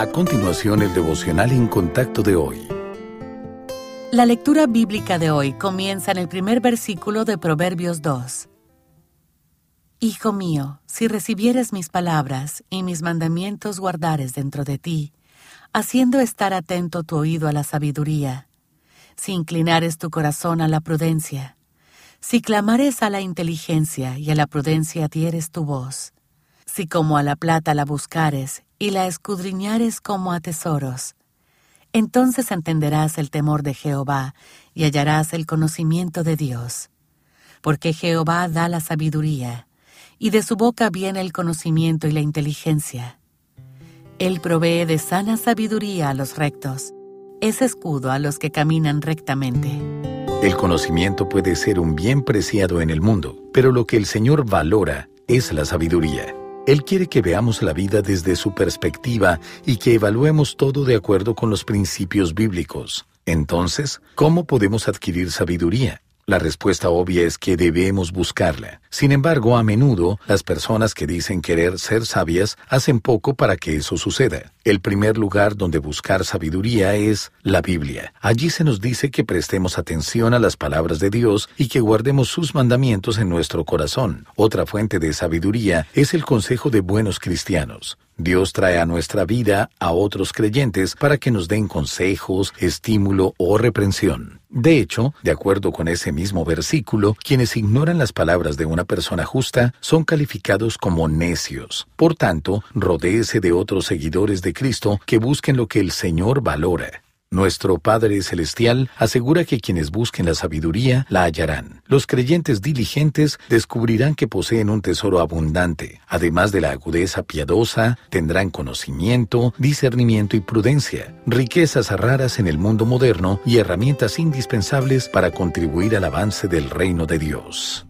A continuación, el devocional en contacto de hoy. La lectura bíblica de hoy comienza en el primer versículo de Proverbios 2. Hijo mío, si recibieres mis palabras y mis mandamientos guardares dentro de ti, haciendo estar atento tu oído a la sabiduría, si inclinares tu corazón a la prudencia, si clamares a la inteligencia y a la prudencia dieres tu voz, si como a la plata la buscares y la escudriñares como a tesoros, entonces entenderás el temor de Jehová y hallarás el conocimiento de Dios. Porque Jehová da la sabiduría, y de su boca viene el conocimiento y la inteligencia. Él provee de sana sabiduría a los rectos, es escudo a los que caminan rectamente. El conocimiento puede ser un bien preciado en el mundo, pero lo que el Señor valora es la sabiduría. Él quiere que veamos la vida desde su perspectiva y que evaluemos todo de acuerdo con los principios bíblicos. Entonces, ¿cómo podemos adquirir sabiduría? La respuesta obvia es que debemos buscarla. Sin embargo, a menudo, las personas que dicen querer ser sabias hacen poco para que eso suceda. El primer lugar donde buscar sabiduría es la Biblia. Allí se nos dice que prestemos atención a las palabras de Dios y que guardemos sus mandamientos en nuestro corazón. Otra fuente de sabiduría es el consejo de buenos cristianos. Dios trae a nuestra vida a otros creyentes para que nos den consejos, estímulo o reprensión. De hecho, de acuerdo con ese mismo versículo, quienes ignoran las palabras de una persona justa son calificados como necios. Por tanto, rodéese de otros seguidores de Cristo que busquen lo que el Señor valora. Nuestro Padre Celestial asegura que quienes busquen la sabiduría la hallarán. Los creyentes diligentes descubrirán que poseen un tesoro abundante. Además de la agudeza piadosa, tendrán conocimiento, discernimiento y prudencia, riquezas raras en el mundo moderno y herramientas indispensables para contribuir al avance del reino de Dios.